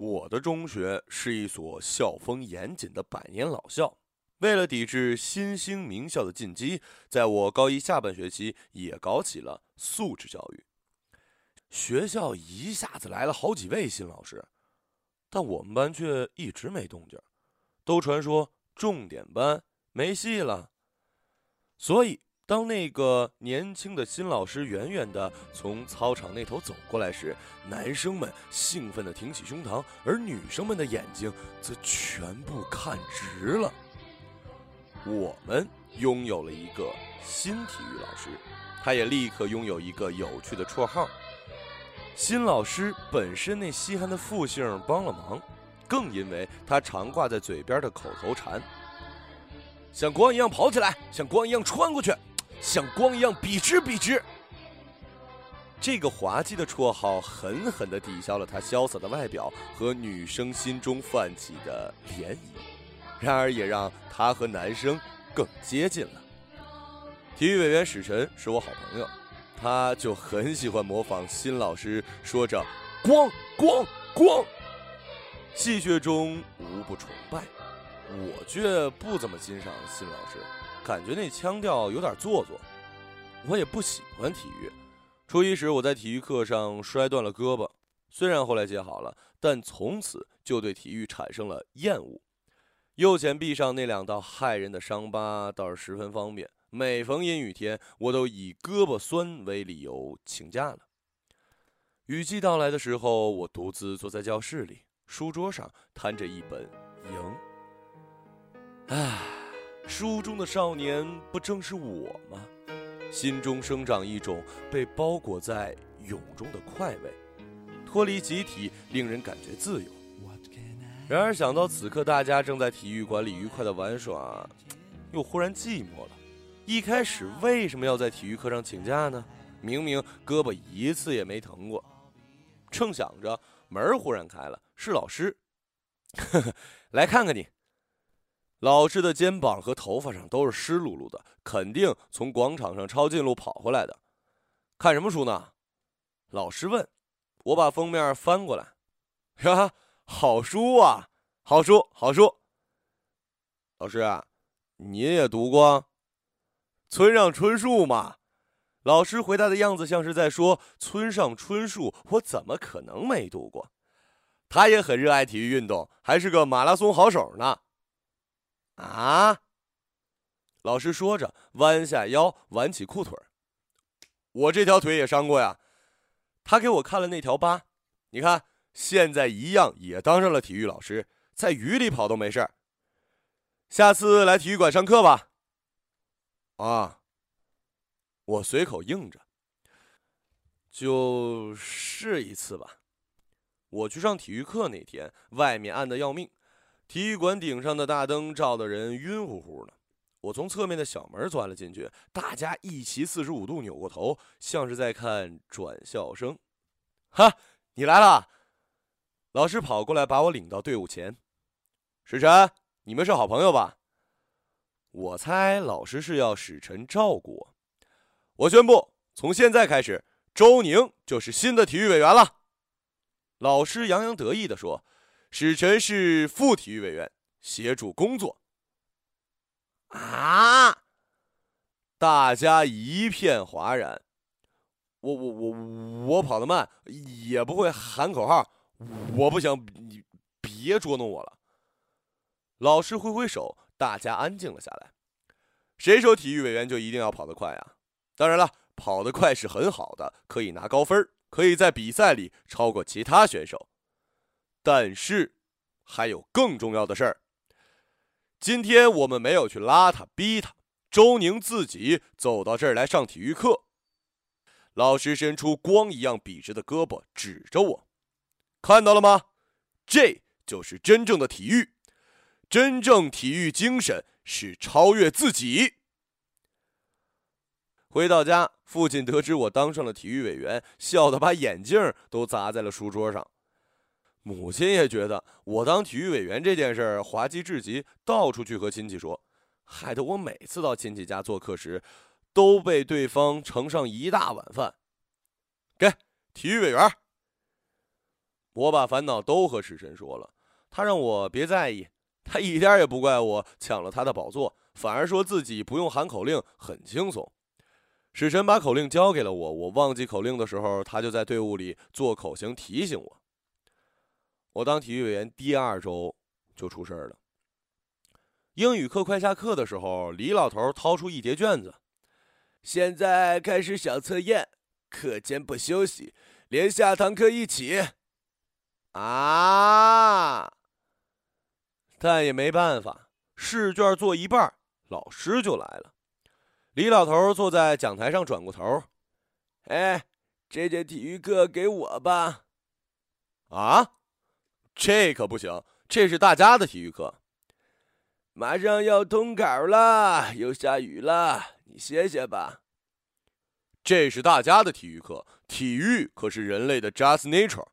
我的中学是一所校风严谨的百年老校。为了抵制新兴名校的进击，在我高一下半学期也搞起了素质教育。学校一下子来了好几位新老师，但我们班却一直没动静，都传说重点班没戏了。所以，当那个年轻的新老师远远的从操场那头走过来时，男生们兴奋的挺起胸膛，而女生们的眼睛则全部看直了。我们拥有了一个新体育老师，他也立刻拥有一个有趣的绰号。新老师本身那稀罕的复姓帮了忙，更因为他常挂在嘴边的口头禅：“像光一样跑起来，像光一样穿过去，像光一样笔直笔直。”这个滑稽的绰号狠狠地抵消了他潇洒的外表和女生心中泛起的涟漪。然而，也让他和男生更接近了。体育委员史晨是我好朋友，他就很喜欢模仿新老师说着“光光光”，戏谑中无不崇拜。我却不怎么欣赏新老师，感觉那腔调有点做作。我也不喜欢体育。初一时，我在体育课上摔断了胳膊，虽然后来接好了，但从此就对体育产生了厌恶。右前臂上那两道骇人的伤疤倒是十分方便。每逢阴雨天，我都以胳膊酸为理由请假了。雨季到来的时候，我独自坐在教室里，书桌上摊着一本《赢》。唉，书中的少年不正是我吗？心中生长一种被包裹在蛹中的快慰，脱离集体，令人感觉自由。然而想到此刻大家正在体育馆里愉快的玩耍，又忽然寂寞了。一开始为什么要在体育课上请假呢？明明胳膊一次也没疼过。正想着，门忽然开了，是老师。呵呵，来看看你。老师的肩膀和头发上都是湿漉漉的，肯定从广场上抄近路跑回来的。看什么书呢？老师问。我把封面翻过来。呀。好书啊，好书，好书。老师，啊您也读过《村上春树》吗？老师回答的样子像是在说：“村上春树，我怎么可能没读过？他也很热爱体育运动，还是个马拉松好手呢。”啊！老师说着，弯下腰，挽起裤腿我这条腿也伤过呀。他给我看了那条疤，你看。现在一样也当上了体育老师，在雨里跑都没事下次来体育馆上课吧。啊，我随口应着，就试一次吧。我去上体育课那天，外面暗的要命，体育馆顶上的大灯照得人晕乎乎的。我从侧面的小门钻了进去，大家一齐四十五度扭过头，像是在看转校生。哈，你来了。老师跑过来，把我领到队伍前。史晨，你们是好朋友吧？我猜老师是要使臣照顾我。我宣布，从现在开始，周宁就是新的体育委员了。老师洋洋得意地说：“史晨是副体育委员，协助工作。”啊！大家一片哗然。我我我我跑得慢，也不会喊口号。我不想你，别捉弄我了。老师挥挥手，大家安静了下来。谁说体育委员就一定要跑得快啊？当然了，跑得快是很好的，可以拿高分，可以在比赛里超过其他选手。但是，还有更重要的事儿。今天我们没有去拉他、逼他，周宁自己走到这儿来上体育课。老师伸出光一样笔直的胳膊，指着我。看到了吗？这就是真正的体育，真正体育精神是超越自己。回到家，父亲得知我当上了体育委员，笑得把眼镜都砸在了书桌上。母亲也觉得我当体育委员这件事儿滑稽至极，到处去和亲戚说，害得我每次到亲戚家做客时，都被对方盛上一大碗饭。给体育委员。我把烦恼都和史神说了，他让我别在意，他一点也不怪我抢了他的宝座，反而说自己不用喊口令很轻松。史神把口令交给了我，我忘记口令的时候，他就在队伍里做口型提醒我。我当体育委员第二周就出事了。英语课快下课的时候，李老头掏出一叠卷子，现在开始小测验，课间不休息，连下堂课一起。啊！但也没办法，试卷做一半，老师就来了。李老头坐在讲台上，转过头：“哎，这节体育课给我吧。”啊，这可不行，这是大家的体育课。马上要通考了，又下雨了，你歇歇吧。这是大家的体育课，体育可是人类的 just nature。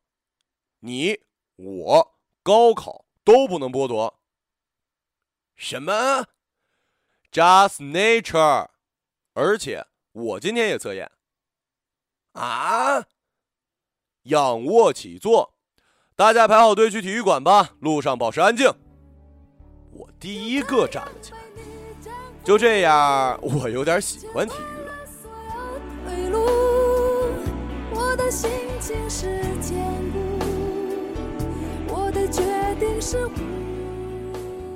你我高考都不能剥夺。什么？just nature。而且我今天也测验。啊！仰卧起坐，大家排好队去体育馆吧。路上保持安静。我第一个站了起来。就这样，我有点喜欢体育了。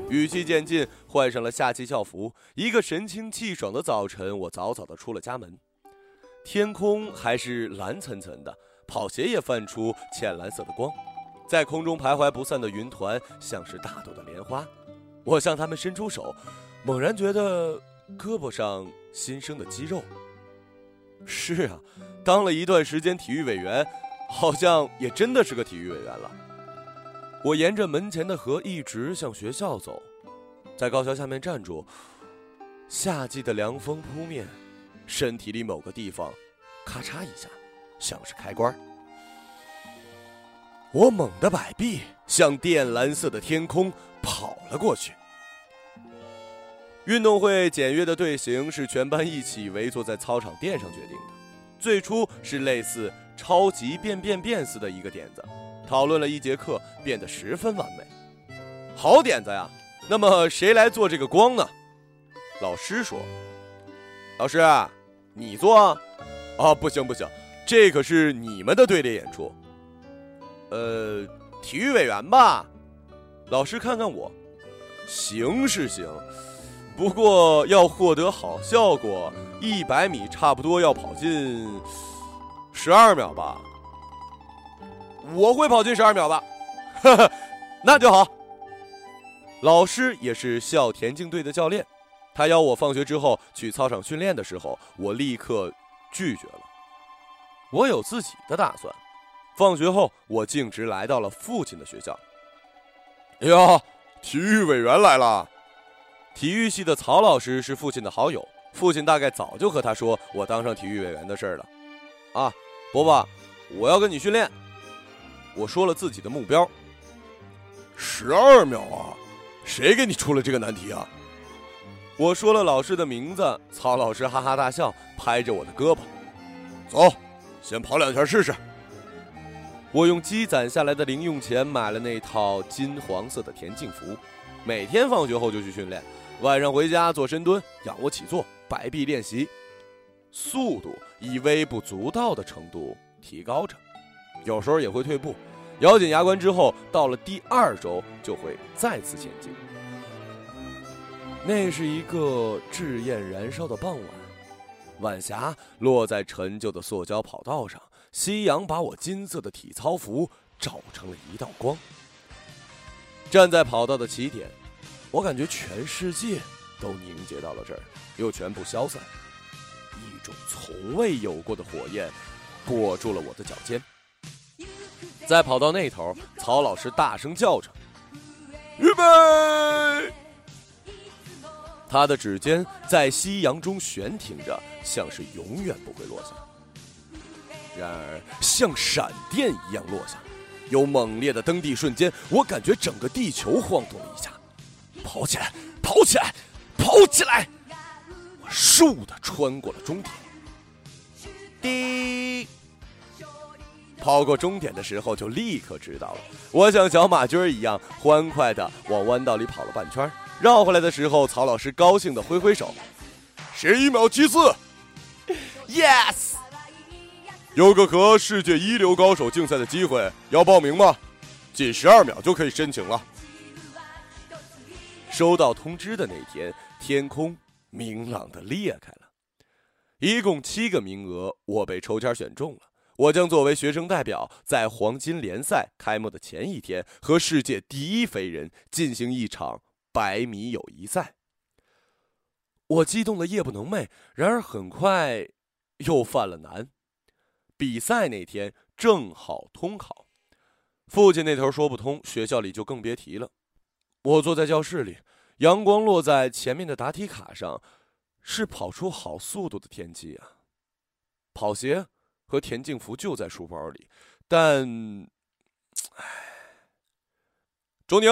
雨季渐尽，换上了夏季校服。一个神清气爽的早晨，我早早的出了家门。天空还是蓝沉沉的，跑鞋也泛出浅蓝色的光，在空中徘徊不散的云团像是大朵的莲花。我向他们伸出手，猛然觉得胳膊上新生的肌肉。是啊，当了一段时间体育委员，好像也真的是个体育委员了。我沿着门前的河一直向学校走，在高桥下面站住。夏季的凉风扑面，身体里某个地方咔嚓一下，像是开关。我猛地摆臂，向靛蓝色的天空跑了过去。运动会简约的队形是全班一起围坐在操场垫上决定的。最初是类似超级变变变似的一个点子。讨论了一节课，变得十分完美。好点子呀！那么谁来做这个光呢？老师说：“老师，你做。”啊，不行不行，这可是你们的队列演出。呃，体育委员吧。老师看看我，行是行，不过要获得好效果，一百米差不多要跑进十二秒吧。我会跑进十二秒的，那就好。老师也是校田径队的教练，他邀我放学之后去操场训练的时候，我立刻拒绝了。我有自己的打算。放学后，我径直来到了父亲的学校。哎呀，体育委员来了！体育系的曹老师是父亲的好友，父亲大概早就和他说我当上体育委员的事了。啊，伯伯，我要跟你训练。我说了自己的目标，十二秒啊！谁给你出了这个难题啊？我说了老师的名字，曹老师哈哈大笑，拍着我的胳膊，走，先跑两圈试试。我用积攒下来的零用钱买了那套金黄色的田径服，每天放学后就去训练，晚上回家做深蹲、仰卧起坐、摆臂练习，速度以微不足道的程度提高着。有时候也会退步，咬紧牙关之后，到了第二周就会再次前进。那是一个炙焰燃烧的傍晚，晚霞落在陈旧的塑胶跑道上，夕阳把我金色的体操服照成了一道光。站在跑道的起点，我感觉全世界都凝结到了这儿，又全部消散。一种从未有过的火焰裹住了我的脚尖。在跑道那头，曹老师大声叫着：“预备！”他的指尖在夕阳中悬停着，像是永远不会落下。然而，像闪电一样落下，有猛烈的蹬地瞬间，我感觉整个地球晃动了一下。跑起来，跑起来，跑起来！我竖的穿过了终点。滴。跑过终点的时候就立刻知道了。我像小马驹儿一样欢快的往弯道里跑了半圈，绕回来的时候，曹老师高兴的挥挥手：“十一秒七四，yes！有个和世界一流高手竞赛的机会，要报名吗？仅十二秒就可以申请了。”收到通知的那天，天空明朗的裂开了，一共七个名额，我被抽签选中了。我将作为学生代表，在黄金联赛开幕的前一天，和世界第一飞人进行一场百米友谊赛。我激动的夜不能寐，然而很快又犯了难。比赛那天正好通考，父亲那头说不通，学校里就更别提了。我坐在教室里，阳光落在前面的答题卡上，是跑出好速度的天气啊！跑鞋和田径服就在书包里，但，唉，周宁，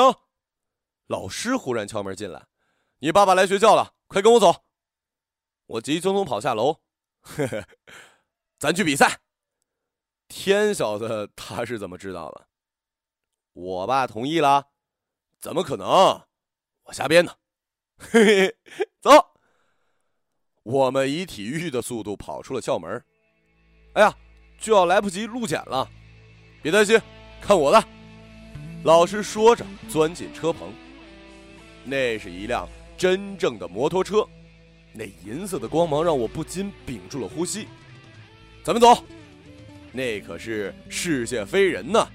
老师忽然敲门进来：“你爸爸来学校了，快跟我走。”我急匆匆跑下楼，呵 呵，咱去比赛。天晓得他是怎么知道的？我爸同意了。怎么可能？我瞎编的。嘿嘿，走。我们以体育的速度跑出了校门。哎呀，就要来不及路检了。别担心，看我的。老师说着，钻进车棚。那是一辆真正的摩托车，那银色的光芒让我不禁屏住了呼吸。咱们走。那可是世界飞人呢。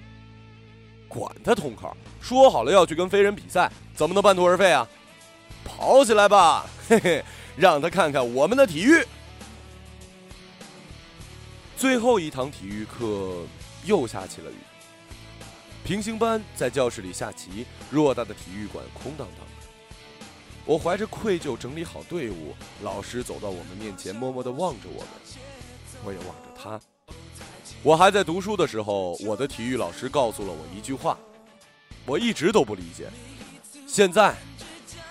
管他通考，说好了要去跟飞人比赛，怎么能半途而废啊？跑起来吧，嘿嘿，让他看看我们的体育。最后一堂体育课又下起了雨。平行班在教室里下棋，偌大的体育馆空荡荡的。我怀着愧疚整理好队伍，老师走到我们面前，默默地望着我们，我也望着他。我还在读书的时候，我的体育老师告诉了我一句话，我一直都不理解。现在，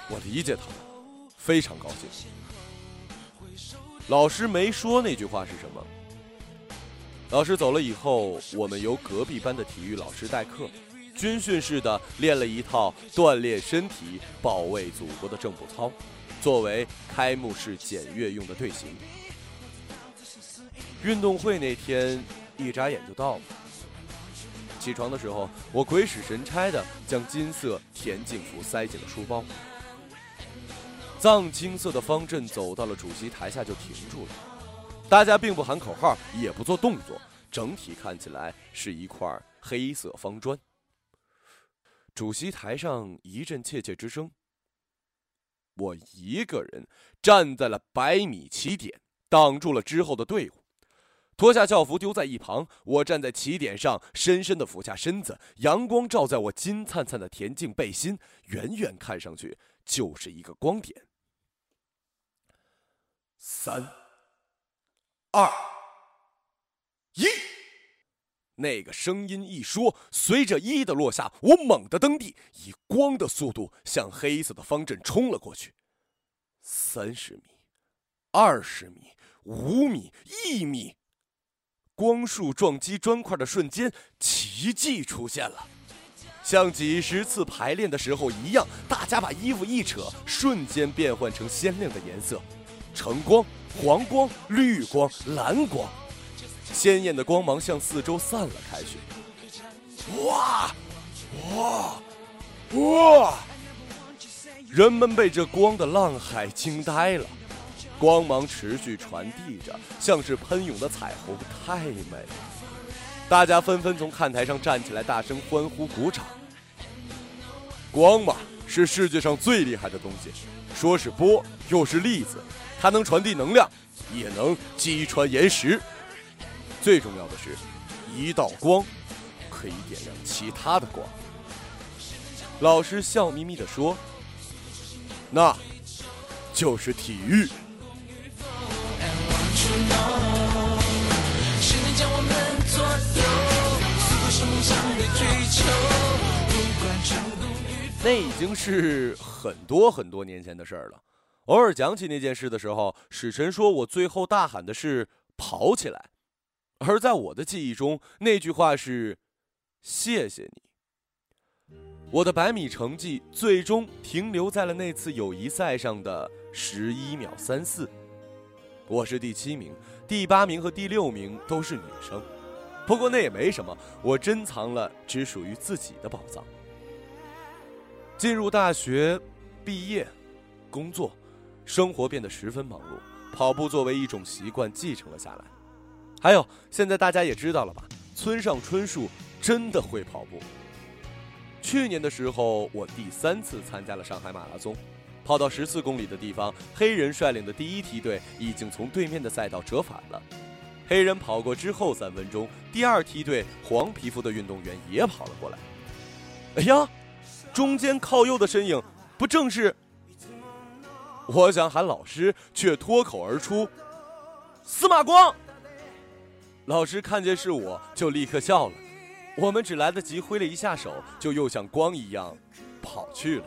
我理解他了，非常高兴。老师没说那句话是什么。老师走了以后，我们由隔壁班的体育老师代课，军训似的练了一套锻炼身体、保卫祖国的正步操，作为开幕式检阅用的队形。运动会那天。一眨眼就到了。起床的时候，我鬼使神差的将金色田径服塞进了书包。藏青色的方阵走到了主席台下就停住了，大家并不喊口号，也不做动作，整体看起来是一块黑色方砖。主席台上一阵窃窃之声。我一个人站在了百米起点，挡住了之后的队伍。脱下校服丢在一旁，我站在起点上，深深的俯下身子，阳光照在我金灿灿的田径背心，远远看上去就是一个光点。三、二、一，那个声音一说，随着一的落下，我猛地蹬地，以光的速度向黑色的方阵冲了过去。三十米，二十米，五米，一米。光束撞击砖块的瞬间，奇迹出现了，像几十次排练的时候一样，大家把衣服一扯，瞬间变换成鲜亮的颜色：橙光、黄光、绿光、蓝光，鲜艳的光芒向四周散了开去。哇，哇，哇！人们被这光的浪海惊呆了。光芒持续传递着，像是喷涌的彩虹，太美了。大家纷纷从看台上站起来，大声欢呼、鼓掌。光嘛，是世界上最厉害的东西，说是波，又是粒子，它能传递能量，也能击穿岩石。最重要的是，一道光可以点亮其他的光。老师笑眯眯地说：“那，就是体育。”那已经是很多很多年前的事儿了。偶尔讲起那件事的时候，史晨说我最后大喊的是“跑起来”，而在我的记忆中，那句话是“谢谢你”。我的百米成绩最终停留在了那次友谊赛上的十一秒三四，我是第七名，第八名和第六名都是女生。不过那也没什么，我珍藏了只属于自己的宝藏。进入大学，毕业，工作，生活变得十分忙碌，跑步作为一种习惯继承了下来。还有，现在大家也知道了吧？村上春树真的会跑步。去年的时候，我第三次参加了上海马拉松，跑到十四公里的地方，黑人率领的第一梯队已经从对面的赛道折返了。黑人跑过之后三分钟，第二梯队黄皮肤的运动员也跑了过来。哎呀，中间靠右的身影不正是？我想喊老师，却脱口而出：「司马光」。老师看见是我，就立刻笑了。我们只来得及挥了一下手，就又像光一样跑去了。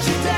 she down.